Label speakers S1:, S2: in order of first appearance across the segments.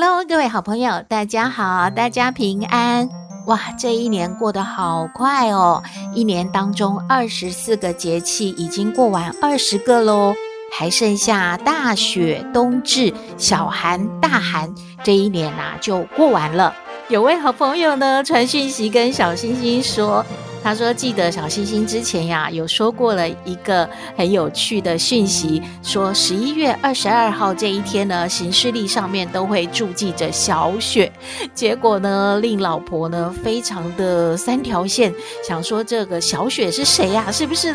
S1: Hello，各位好朋友，大家好，大家平安。哇，这一年过得好快哦！一年当中二十四个节气已经过完二十个喽，还剩下大雪、冬至、小寒、大寒，这一年呐、啊、就过完了。有位好朋友呢传讯息跟小星星说。他说：“记得小星星之前呀，有说过了一个很有趣的讯息，说十一月二十二号这一天呢，行事历上面都会注记着小雪。结果呢，令老婆呢非常的三条线，想说这个小雪是谁呀？是不是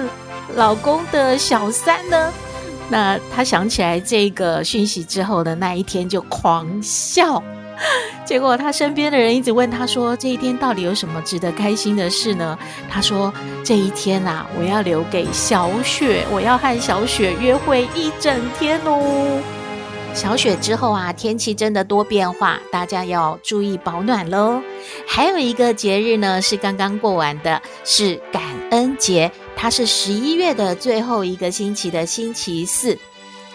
S1: 老公的小三呢？那他想起来这个讯息之后的那一天就狂笑。” 结果他身边的人一直问他说：“这一天到底有什么值得开心的事呢？”他说：“这一天啊，我要留给小雪，我要和小雪约会一整天哦。”小雪之后啊，天气真的多变化，大家要注意保暖喽。还有一个节日呢，是刚刚过完的，是感恩节，它是十一月的最后一个星期的星期四。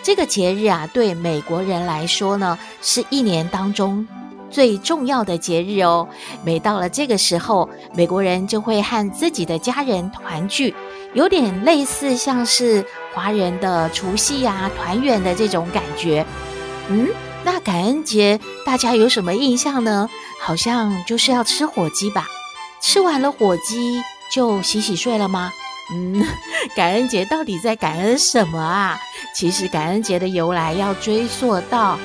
S1: 这个节日啊，对美国人来说呢，是一年当中最重要的节日哦。每到了这个时候，美国人就会和自己的家人团聚，有点类似像是华人的除夕呀、团圆的这种感觉。嗯，那感恩节大家有什么印象呢？好像就是要吃火鸡吧？吃完了火鸡就洗洗睡了吗？嗯，感恩节到底在感恩什么啊？其实感恩节的由来要追溯到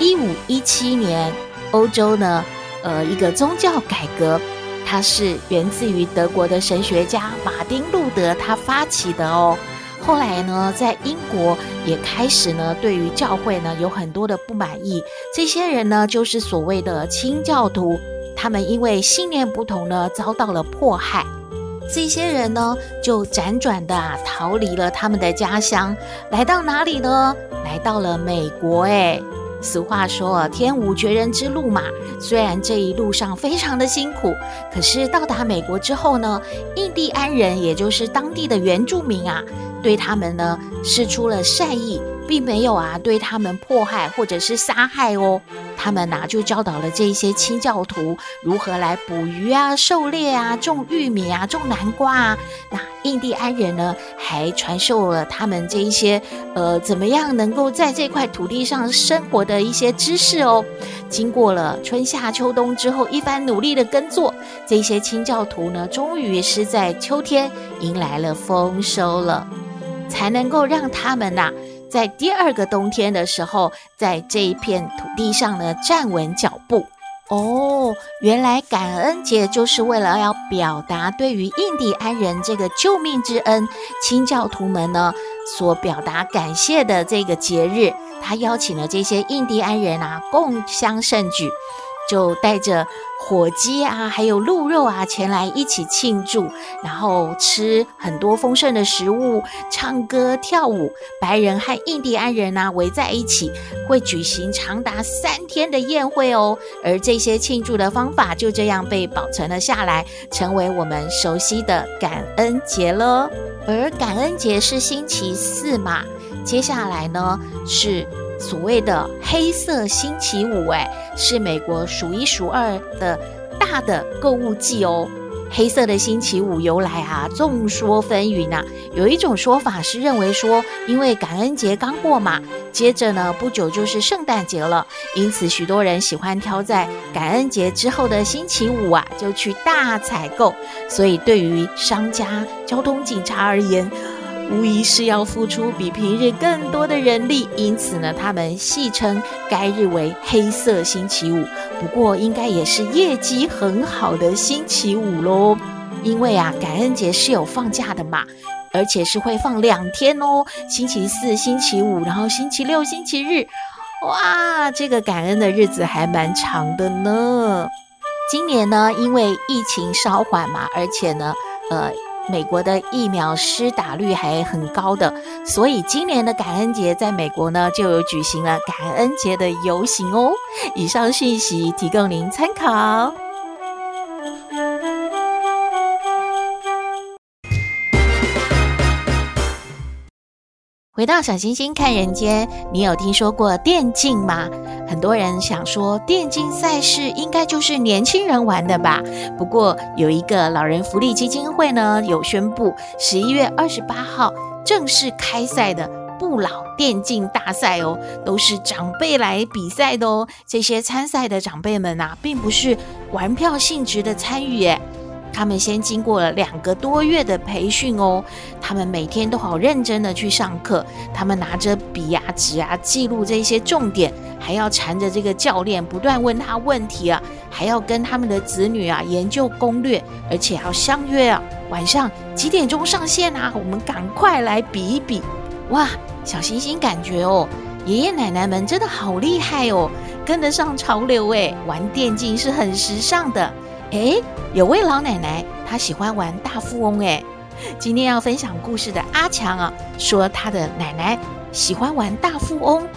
S1: 一五一七年，欧洲呢，呃，一个宗教改革，它是源自于德国的神学家马丁路德他发起的哦。后来呢，在英国也开始呢，对于教会呢有很多的不满意，这些人呢就是所谓的清教徒，他们因为信念不同呢，遭到了迫害。这些人呢，就辗转的啊逃离了他们的家乡，来到哪里呢？来到了美国。哎，俗话说“天无绝人之路”嘛。虽然这一路上非常的辛苦，可是到达美国之后呢，印第安人，也就是当地的原住民啊，对他们呢，释出了善意。并没有啊，对他们迫害或者是杀害哦。他们呐、就教导了这些清教徒如何来捕鱼啊、狩猎啊、种玉米啊、种南瓜啊。那印第安人呢，还传授了他们这一些呃，怎么样能够在这块土地上生活的一些知识哦。经过了春夏秋冬之后一番努力的耕作，这些清教徒呢，终于是在秋天迎来了丰收了，才能够让他们呐、在第二个冬天的时候，在这一片土地上呢，站稳脚步。哦，原来感恩节就是为了要表达对于印第安人这个救命之恩，清教徒们呢所表达感谢的这个节日。他邀请了这些印第安人啊，共襄盛举。就带着火鸡啊，还有鹿肉啊，前来一起庆祝，然后吃很多丰盛的食物，唱歌跳舞。白人和印第安人啊围在一起，会举行长达三天的宴会哦。而这些庆祝的方法就这样被保存了下来，成为我们熟悉的感恩节了。而感恩节是星期四嘛，接下来呢是。所谓的黑色星期五，哎，是美国数一数二的大的购物季哦。黑色的星期五由来啊，众说纷纭呐。有一种说法是认为说，因为感恩节刚过嘛，接着呢不久就是圣诞节了，因此许多人喜欢挑在感恩节之后的星期五啊，就去大采购。所以对于商家、交通警察而言，无疑是要付出比平日更多的人力，因此呢，他们戏称该日为黑色星期五。不过，应该也是业绩很好的星期五喽，因为啊，感恩节是有放假的嘛，而且是会放两天哦，星期四、星期五，然后星期六、星期日，哇，这个感恩的日子还蛮长的呢。今年呢，因为疫情稍缓嘛，而且呢，呃，美国的疫苗施打率还很高的，所以今年的感恩节在美国呢就有举行了感恩节的游行哦。以上讯息提供您参考。回到小星星看人间，你有听说过电竞吗？很多人想说，电竞赛事应该就是年轻人玩的吧？不过有一个老人福利基金会呢，有宣布十一月二十八号正式开赛的不老电竞大赛哦，都是长辈来比赛的哦。这些参赛的长辈们啊，并不是玩票性质的参与耶。他们先经过了两个多月的培训哦，他们每天都好认真的去上课，他们拿着笔啊、纸啊记录这些重点，还要缠着这个教练不断问他问题啊，还要跟他们的子女啊研究攻略，而且要相约啊晚上几点钟上线啊，我们赶快来比一比。哇，小星星感觉哦，爷爷奶奶们真的好厉害哦，跟得上潮流诶，玩电竞是很时尚的。诶，有位老奶奶，她喜欢玩大富翁。诶，今天要分享故事的阿强啊，说他的奶奶喜欢玩大富翁。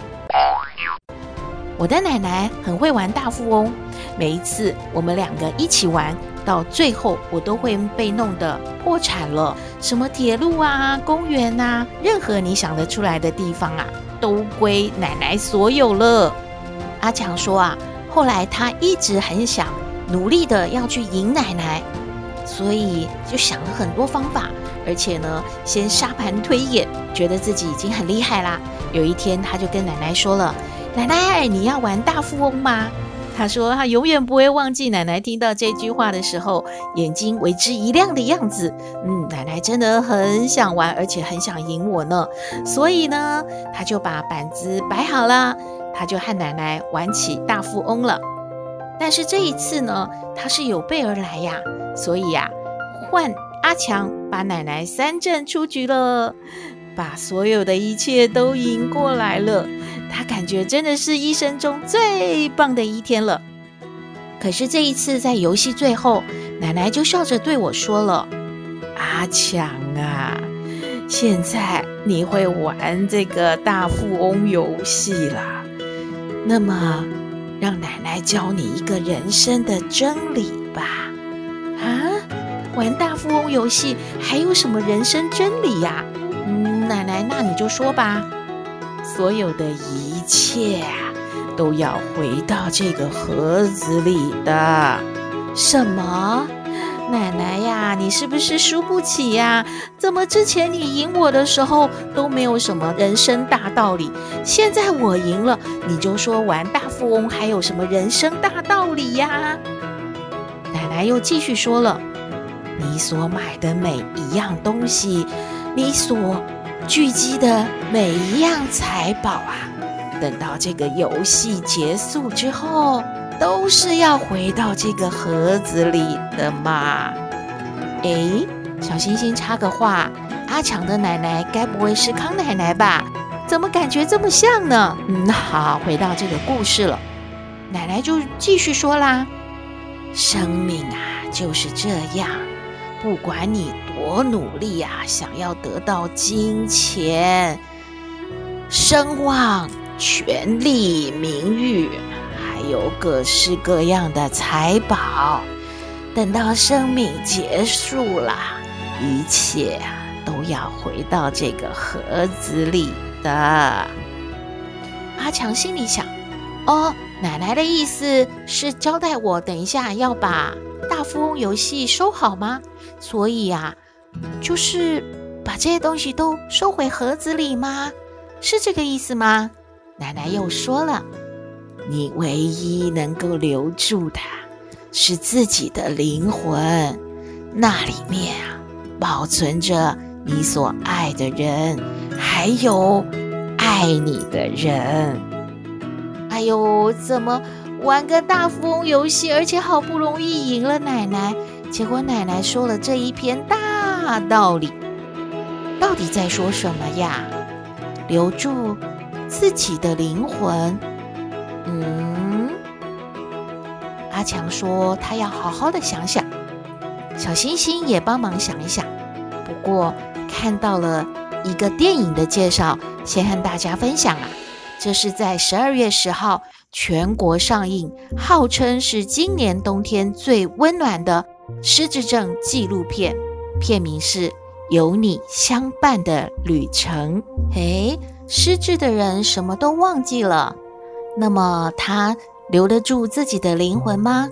S1: 我的奶奶很会玩大富翁，每一次我们两个一起玩，到最后我都会被弄得破产了。什么铁路啊、公园啊，任何你想得出来的地方啊，都归奶奶所有了。阿强说啊，后来他一直很想。努力的要去赢奶奶，所以就想了很多方法，而且呢，先沙盘推演，觉得自己已经很厉害啦。有一天，他就跟奶奶说了：“奶奶，你要玩大富翁吗？”他说他永远不会忘记奶奶听到这句话的时候，眼睛为之一亮的样子。嗯，奶奶真的很想玩，而且很想赢我呢。所以呢，他就把板子摆好了，他就和奶奶玩起大富翁了。但是这一次呢，他是有备而来呀，所以呀，换阿强把奶奶三振出局了，把所有的一切都赢过来了。他感觉真的是一生中最棒的一天了。可是这一次在游戏最后，奶奶就笑着对我说了：“阿强啊，现在你会玩这个大富翁游戏了，那么。”让奶奶教你一个人生的真理吧。啊，玩大富翁游戏还有什么人生真理呀？嗯，奶奶，那你就说吧。所有的一切，都要回到这个盒子里的。什么？奶奶呀，你是不是输不起呀？怎么之前你赢我的时候都没有什么人生大道理，现在我赢了，你就说玩大富翁还有什么人生大道理呀？奶奶又继续说了：“你所买的每一样东西，你所聚集的每一样财宝啊，等到这个游戏结束之后。”都是要回到这个盒子里的嘛？诶，小星星插个话，阿强的奶奶该不会是康奶奶吧？怎么感觉这么像呢？嗯，好，回到这个故事了。奶奶就继续说啦：“生命啊，就是这样，不管你多努力啊，想要得到金钱、声望、权力、名誉。”还有各式各样的财宝，等到生命结束了，一切都要回到这个盒子里的。阿强心里想：哦，奶奶的意思是交代我等一下要把大富翁游戏收好吗？所以呀，就是把这些东西都收回盒子里吗？是这个意思吗？奶奶又说了。你唯一能够留住的，是自己的灵魂，那里面啊，保存着你所爱的人，还有爱你的人。哎呦，怎么玩个大富翁游戏，而且好不容易赢了奶奶，结果奶奶说了这一篇大道理，到底在说什么呀？留住自己的灵魂。强说他要好好的想想。小星星也帮忙想一想。不过看到了一个电影的介绍，先和大家分享啊。这是在十二月十号全国上映，号称是今年冬天最温暖的失智症纪录片，片名是《有你相伴的旅程》。诶，失智的人什么都忘记了，那么他留得住自己的灵魂吗？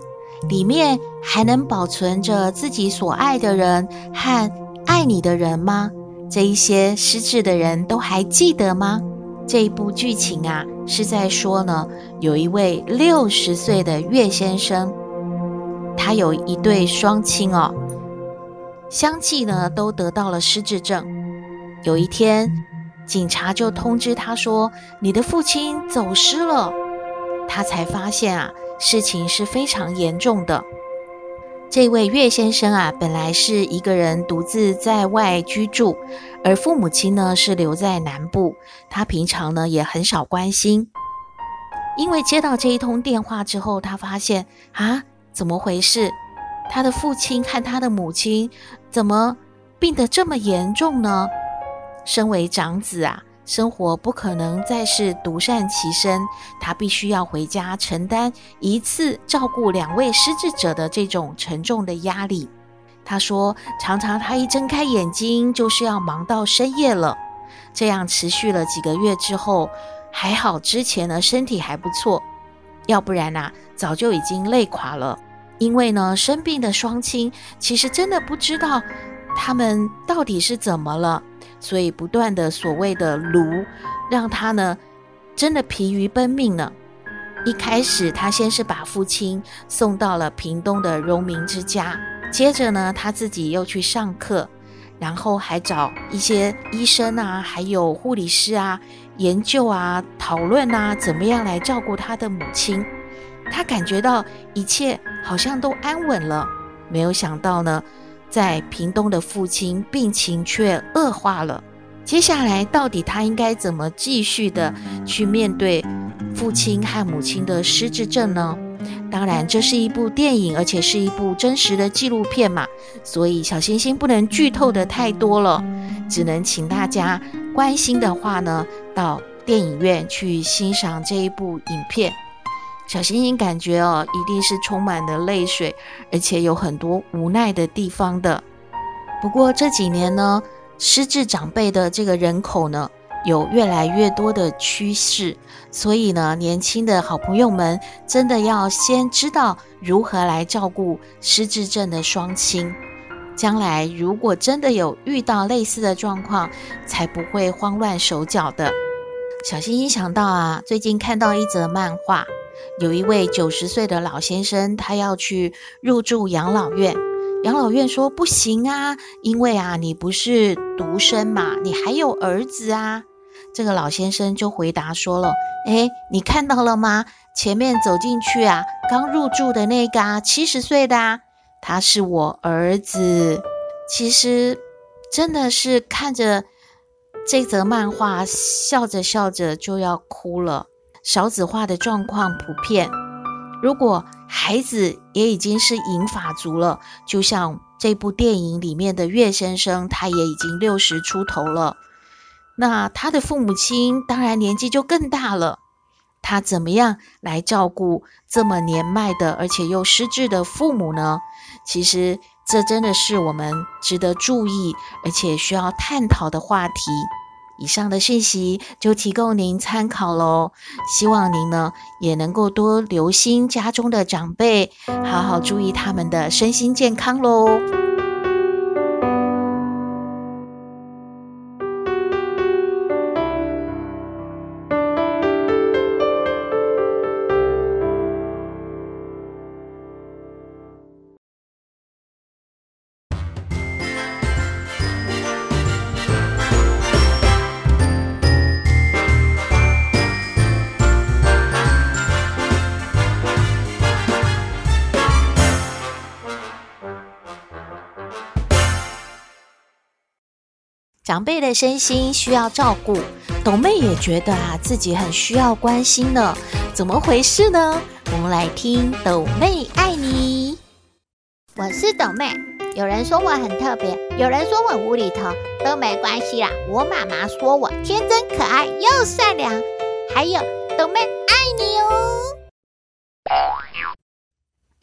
S1: 里面还能保存着自己所爱的人和爱你的人吗？这一些失智的人都还记得吗？这一部剧情啊，是在说呢，有一位六十岁的岳先生，他有一对双亲哦，相继呢都得到了失智症。有一天，警察就通知他说：“你的父亲走失了。”他才发现啊。事情是非常严重的。这位岳先生啊，本来是一个人独自在外居住，而父母亲呢是留在南部。他平常呢也很少关心。因为接到这一通电话之后，他发现啊，怎么回事？他的父亲和他的母亲怎么病得这么严重呢？身为长子啊。生活不可能再是独善其身，他必须要回家承担一次照顾两位失智者的这种沉重的压力。他说，常常他一睁开眼睛就是要忙到深夜了。这样持续了几个月之后，还好之前呢身体还不错，要不然呐早就已经累垮了。因为呢生病的双亲其实真的不知道他们到底是怎么了。所以不断的所谓的炉，让他呢真的疲于奔命了。一开始他先是把父亲送到了屏东的荣民之家，接着呢他自己又去上课，然后还找一些医生啊，还有护理师啊研究啊讨论啊，怎么样来照顾他的母亲。他感觉到一切好像都安稳了，没有想到呢。在屏东的父亲病情却恶化了，接下来到底他应该怎么继续的去面对父亲和母亲的失智症呢？当然，这是一部电影，而且是一部真实的纪录片嘛，所以小星星不能剧透的太多了，只能请大家关心的话呢，到电影院去欣赏这一部影片。小星星感觉哦，一定是充满了泪水，而且有很多无奈的地方的。不过这几年呢，失智长辈的这个人口呢，有越来越多的趋势，所以呢，年轻的好朋友们真的要先知道如何来照顾失智症的双亲，将来如果真的有遇到类似的状况，才不会慌乱手脚的。小星星想到啊，最近看到一则漫画。有一位九十岁的老先生，他要去入住养老院。养老院说不行啊，因为啊，你不是独生嘛，你还有儿子啊。这个老先生就回答说了：“诶，你看到了吗？前面走进去啊，刚入住的那个啊，七十岁的啊，他是我儿子。”其实真的是看着这则漫画，笑着笑着就要哭了。少子化的状况普遍，如果孩子也已经是银发族了，就像这部电影里面的岳先生，他也已经六十出头了，那他的父母亲当然年纪就更大了，他怎么样来照顾这么年迈的而且又失智的父母呢？其实这真的是我们值得注意而且需要探讨的话题。以上的讯息就提供您参考喽，希望您呢也能够多留心家中的长辈，好好注意他们的身心健康喽。长辈的身心需要照顾，斗妹也觉得啊自己很需要关心呢。怎么回事呢？我们来听斗妹爱你。
S2: 我是斗妹，有人说我很特别，有人说我无厘头，都没关系啦。我妈妈说我天真可爱又善良，还有斗妹爱你哦。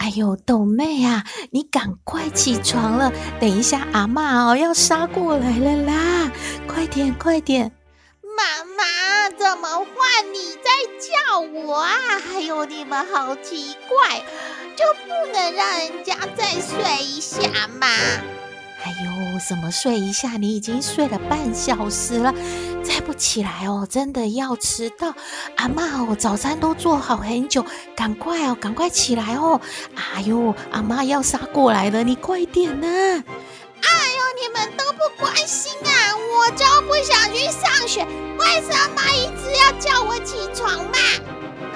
S1: 哎呦，豆妹啊，你赶快起床了，等一下阿妈哦要杀过来了啦，快点快点。
S2: 妈妈，怎么换你在叫我啊？还有你们好奇怪，就不能让人家再睡一下吗？
S1: 哎呦，什么睡一下？你已经睡了半小时了，再不起来哦，真的要迟到。阿妈哦，早餐都做好很久，赶快哦，赶快起来哦。哎呦，阿妈要杀过来了，你快点呐！
S2: 哎呦，你们都不关心啊！我就不想去上学，为什么一直要叫我起床嘛？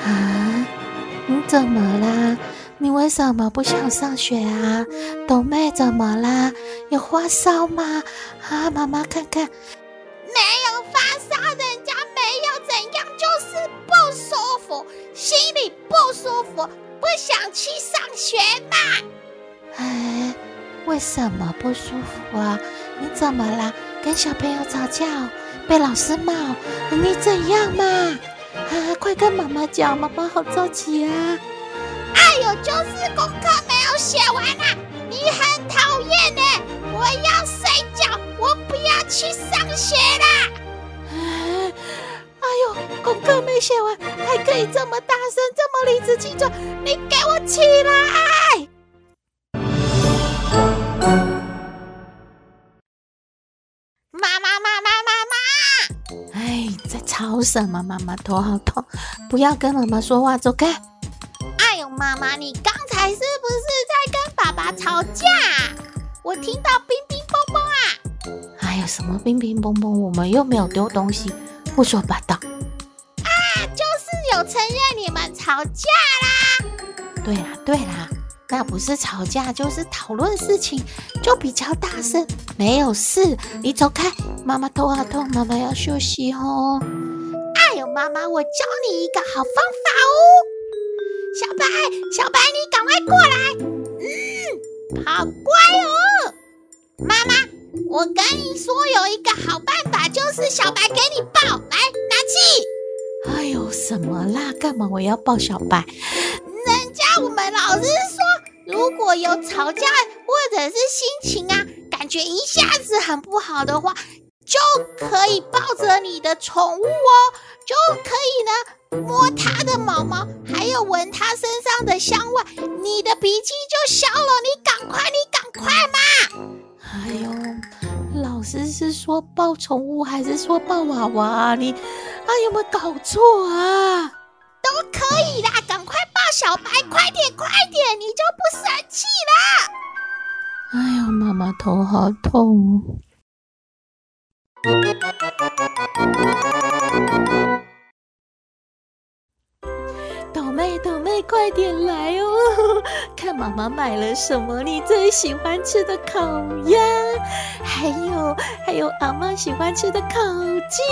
S1: 啊，你怎么啦？你为什么不想上学啊？斗妹怎么啦？有发烧吗？啊，妈妈看看，
S2: 没有发烧，人家没有怎样，就是不舒服，心里不舒服，不想去上学嘛。
S1: 哎，为什么不舒服啊？你怎么啦？跟小朋友吵架哦，被老师骂哦，你怎样嘛？啊，快跟妈妈讲，妈妈好着急啊！
S2: 哎呦，就是功课没有写完啊！你很讨厌呢，我要睡觉，我不要去上学啦！
S1: 哎呦，功课没写完，还可以这么大声，这么理直气壮，你给我起来！
S2: 妈妈妈妈妈妈！
S1: 哎，在吵什么？妈妈头好痛，不要跟妈妈说话，走开！
S2: 妈妈，你刚才是不是在跟爸爸吵架？我听到乒乒乓乓啊！
S1: 哎呀，什么乒乒乓乓？我们又没有丢东西，胡说八道！
S2: 啊，就是有承认你们吵架啦！
S1: 对啦对啦，那不是吵架就是讨论事情，就比较大声。没有事，你走开。妈妈头好痛，妈妈要休息哦。
S2: 哎呦，妈妈，我教你一个好方法哦。小白，小白，你赶快过来！嗯，好乖哦。妈妈，我跟你说有一个好办法，就是小白给你抱，来拿去。
S1: 哎呦，什么啦？干嘛我要抱小白？
S2: 人家我们老师说，如果有吵架或者是心情啊，感觉一下子很不好的话，就可以抱着你的宠物哦，就可以呢。摸它的毛毛，还有闻它身上的香味，你的脾气就消了。你赶快，你赶快嘛！
S1: 哎呦，老师是说抱宠物还是说抱娃娃？你啊，有没有搞错啊？
S2: 都可以啦，赶快抱小白，快点，快点，你就不生气啦。
S1: 哎呦，妈妈头好痛。妹，快点来哦！看妈妈买了什么你最喜欢吃的烤鸭，还有还有阿妈喜欢吃的烤鸡，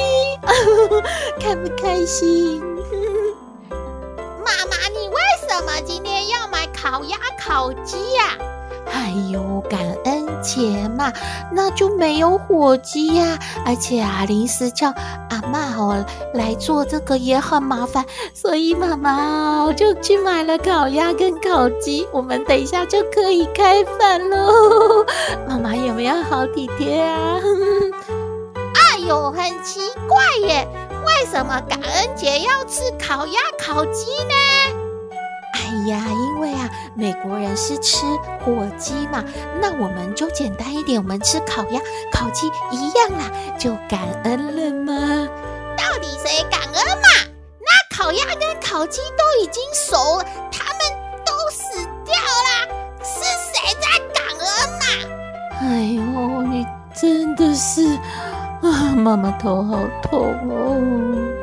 S1: 开不开心？
S2: 妈妈，你为什么今天要买烤鸭、烤鸡呀？
S1: 哎呦，感恩节嘛，那就没有火鸡呀，而且啊，临时叫阿嬷哦来做这个也很麻烦，所以妈妈我就去买了烤鸭跟烤鸡，我们等一下就可以开饭喽。妈妈有没有好体贴啊？
S2: 哎呦，很奇怪耶，为什么感恩节要吃烤鸭、烤鸡呢？
S1: 呀，因为啊，美国人是吃火鸡嘛，那我们就简单一点，我们吃烤鸭、烤鸡一样啦，就感恩了嘛。
S2: 到底谁感恩嘛？那烤鸭跟烤鸡都已经熟了，他们都死掉了，是谁在感恩嘛？
S1: 哎呦，你真的是啊，妈妈头好痛哦。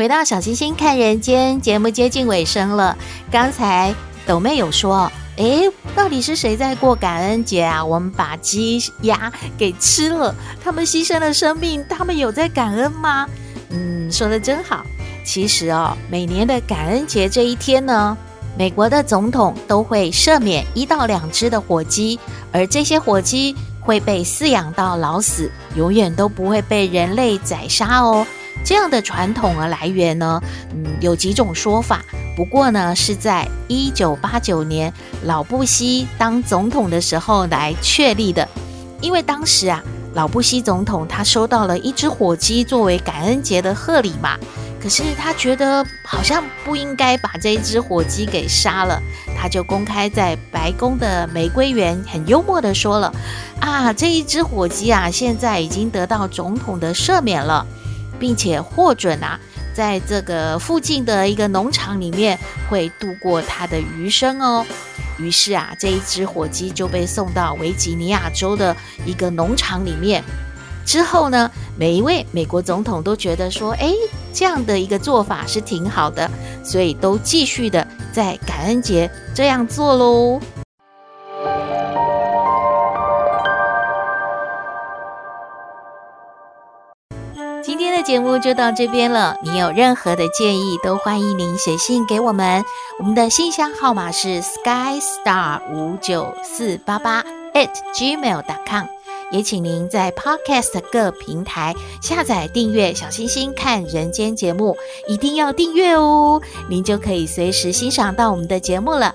S1: 回到小星星看人间节目接近尾声了，刚才斗妹有说，诶，到底是谁在过感恩节啊？我们把鸡鸭给吃了，他们牺牲了生命，他们有在感恩吗？嗯，说得真好。其实哦，每年的感恩节这一天呢，美国的总统都会赦免一到两只的火鸡，而这些火鸡会被饲养到老死，永远都不会被人类宰杀哦。这样的传统啊来源呢，嗯，有几种说法。不过呢，是在一九八九年老布希当总统的时候来确立的。因为当时啊，老布希总统他收到了一只火鸡作为感恩节的贺礼嘛，可是他觉得好像不应该把这一只火鸡给杀了，他就公开在白宫的玫瑰园很幽默地说了：“啊，这一只火鸡啊，现在已经得到总统的赦免了。”并且获准啊，在这个附近的一个农场里面会度过他的余生哦。于是啊，这一只火鸡就被送到维吉尼亚州的一个农场里面。之后呢，每一位美国总统都觉得说，哎，这样的一个做法是挺好的，所以都继续的在感恩节这样做喽。节目就到这边了。你有任何的建议，都欢迎您写信给我们。我们的信箱号码是 skystar 五九四八八 at gmail.com。也请您在 Podcast 各平台下载订阅小星星看人间节目，一定要订阅哦，您就可以随时欣赏到我们的节目了。